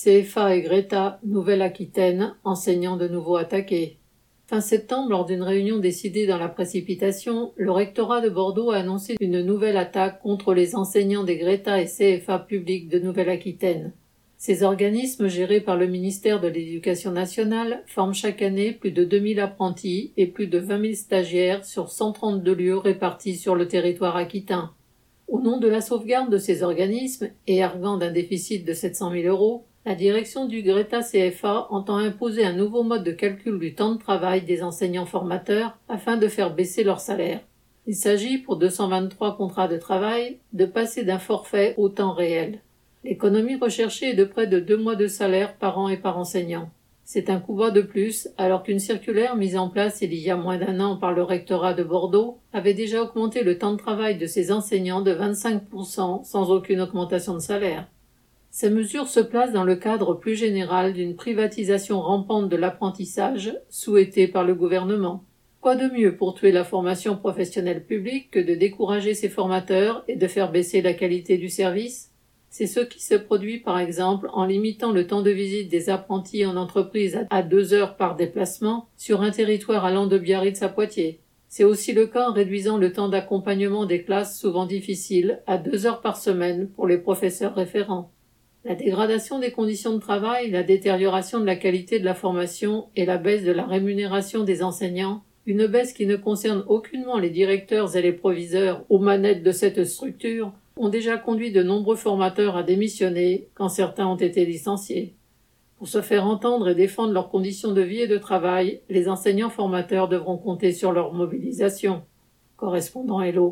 CFA et Greta, Nouvelle-Aquitaine, enseignants de nouveau attaqués. Fin septembre, lors d'une réunion décidée dans la précipitation, le rectorat de Bordeaux a annoncé une nouvelle attaque contre les enseignants des Greta et CFA publics de Nouvelle-Aquitaine. Ces organismes gérés par le ministère de l'Éducation nationale forment chaque année plus de 2000 apprentis et plus de 20 000 stagiaires sur 132 lieux répartis sur le territoire aquitain. Au nom de la sauvegarde de ces organismes et arguant d'un déficit de 700 000 euros, la direction du Greta CFA entend imposer un nouveau mode de calcul du temps de travail des enseignants formateurs afin de faire baisser leur salaire. Il s'agit, pour 223 contrats de travail, de passer d'un forfait au temps réel. L'économie recherchée est de près de deux mois de salaire par an et par enseignant. C'est un coup bas de plus, alors qu'une circulaire mise en place il y a moins d'un an par le rectorat de Bordeaux avait déjà augmenté le temps de travail de ses enseignants de 25% sans aucune augmentation de salaire. Ces mesures se placent dans le cadre plus général d'une privatisation rampante de l'apprentissage souhaitée par le gouvernement. Quoi de mieux pour tuer la formation professionnelle publique que de décourager ses formateurs et de faire baisser la qualité du service? C'est ce qui se produit par exemple en limitant le temps de visite des apprentis en entreprise à deux heures par déplacement sur un territoire allant de Biarritz à Poitiers. C'est aussi le cas en réduisant le temps d'accompagnement des classes souvent difficiles à deux heures par semaine pour les professeurs référents. La dégradation des conditions de travail, la détérioration de la qualité de la formation et la baisse de la rémunération des enseignants, une baisse qui ne concerne aucunement les directeurs et les proviseurs aux manettes de cette structure, ont déjà conduit de nombreux formateurs à démissionner quand certains ont été licenciés. Pour se faire entendre et défendre leurs conditions de vie et de travail, les enseignants formateurs devront compter sur leur mobilisation. Correspondant Hello.